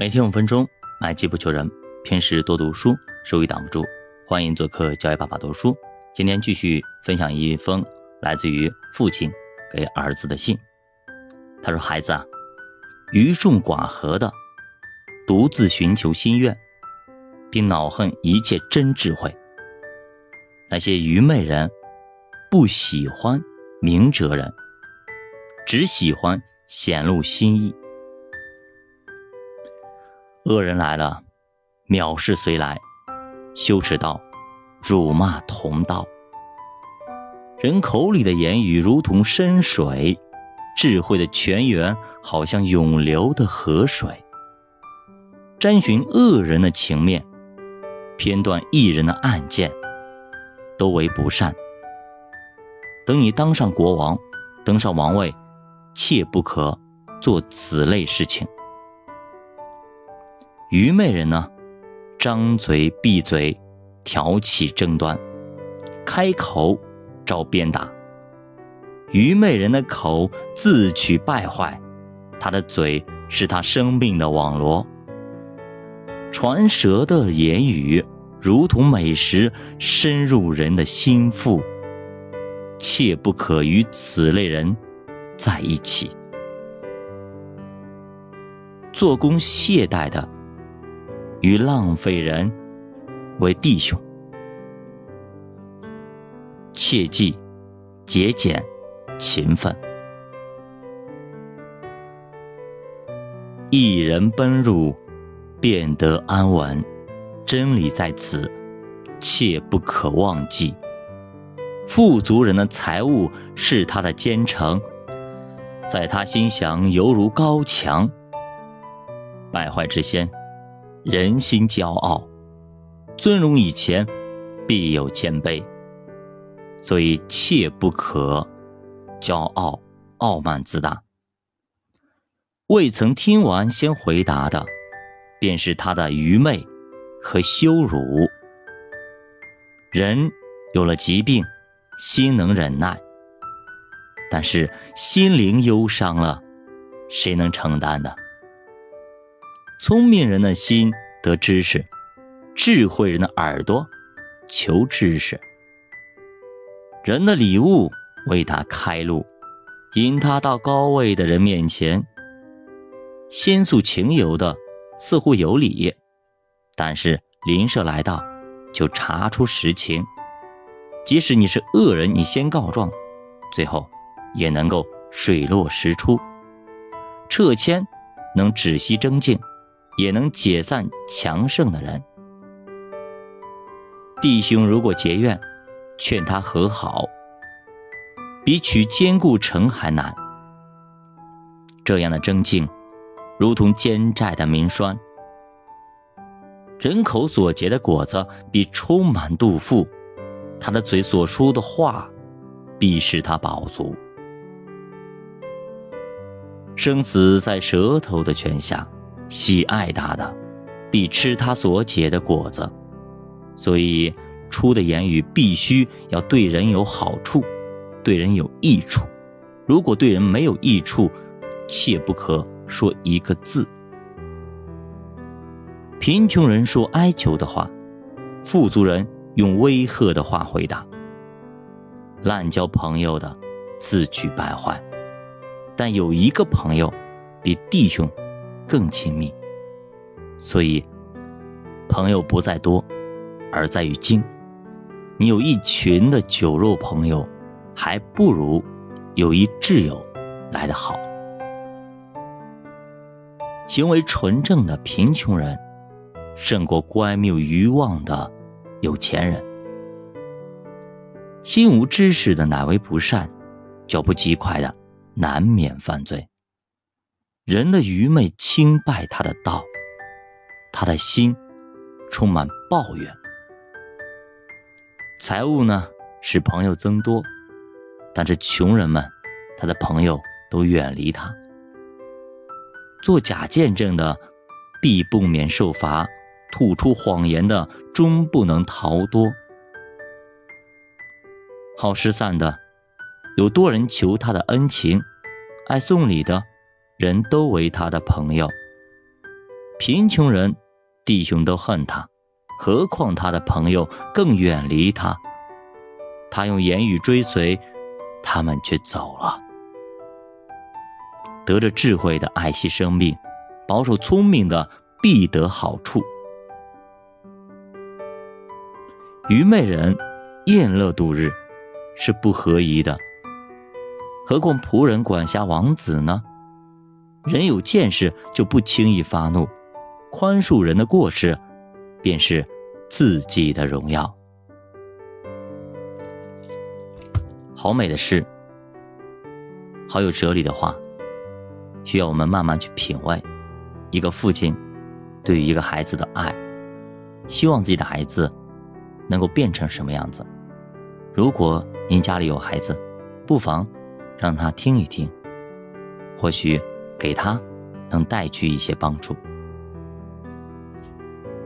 每天五分钟，买机不求人。平时多读书，收益挡不住。欢迎做客教育爸爸读书。今天继续分享一封来自于父亲给儿子的信。他说：“孩子啊，愚众寡合的，独自寻求心愿，并恼恨一切真智慧。那些愚昧人，不喜欢明哲人，只喜欢显露心意。”恶人来了，藐视随来，羞耻道，辱骂同道。人口里的言语如同深水，智慧的泉源好像涌流的河水。沾寻恶人的情面，偏断一人的案件，都为不善。等你当上国王，登上王位，切不可做此类事情。愚昧人呢，张嘴闭嘴，挑起争端，开口招鞭打。愚昧人的口自取败坏，他的嘴是他生命的网罗。传舌的言语如同美食，深入人的心腹，切不可与此类人在一起。做工懈怠的。与浪费人为弟兄，切记节俭勤奋。一人奔入，便得安稳。真理在此，切不可忘记。富足人的财物是他的坚城，在他心想犹如高墙。败坏之先。人心骄傲，尊荣以前，必有谦卑，所以切不可骄傲、傲慢自大。未曾听完先回答的，便是他的愚昧和羞辱。人有了疾病，心能忍耐，但是心灵忧伤了，谁能承担呢？聪明人的心得知识，智慧人的耳朵求知识。人的礼物为他开路，引他到高位的人面前。先诉情由的似乎有理，但是邻舍来到就查出实情。即使你是恶人，你先告状，最后也能够水落石出。撤迁能止息争竞。也能解散强盛的人。弟兄如果结怨，劝他和好，比取坚固城还难。这样的争竞，如同坚寨的明栓。人口所结的果子，必充满肚腹；他的嘴所说的话，必使他饱足。生死在舌头的泉下。喜爱他的，必吃他所结的果子，所以出的言语必须要对人有好处，对人有益处。如果对人没有益处，切不可说一个字。贫穷人说哀求的话，富足人用威吓的话回答。滥交朋友的，自取败坏。但有一个朋友，比弟兄。更亲密，所以朋友不在多，而在于精。你有一群的酒肉朋友，还不如有一挚友来得好。行为纯正的贫穷人，胜过乖谬愚妄的有钱人。心无知识的乃为不善，脚步极快的难免犯罪。人的愚昧轻败他的道，他的心充满抱怨。财物呢，使朋友增多，但是穷人们，他的朋友都远离他。做假见证的，必不免受罚；吐出谎言的，终不能逃脱。好失散的，有多人求他的恩情；爱送礼的。人都为他的朋友，贫穷人，弟兄都恨他，何况他的朋友更远离他。他用言语追随，他们却走了。得着智慧的爱惜生命，保守聪明的必得好处。愚昧人宴乐度日，是不合宜的。何况仆人管辖王子呢？人有见识就不轻易发怒，宽恕人的过失，便是自己的荣耀。好美的诗，好有哲理的话，需要我们慢慢去品味。一个父亲对于一个孩子的爱，希望自己的孩子能够变成什么样子？如果您家里有孩子，不妨让他听一听，或许给他能带去一些帮助。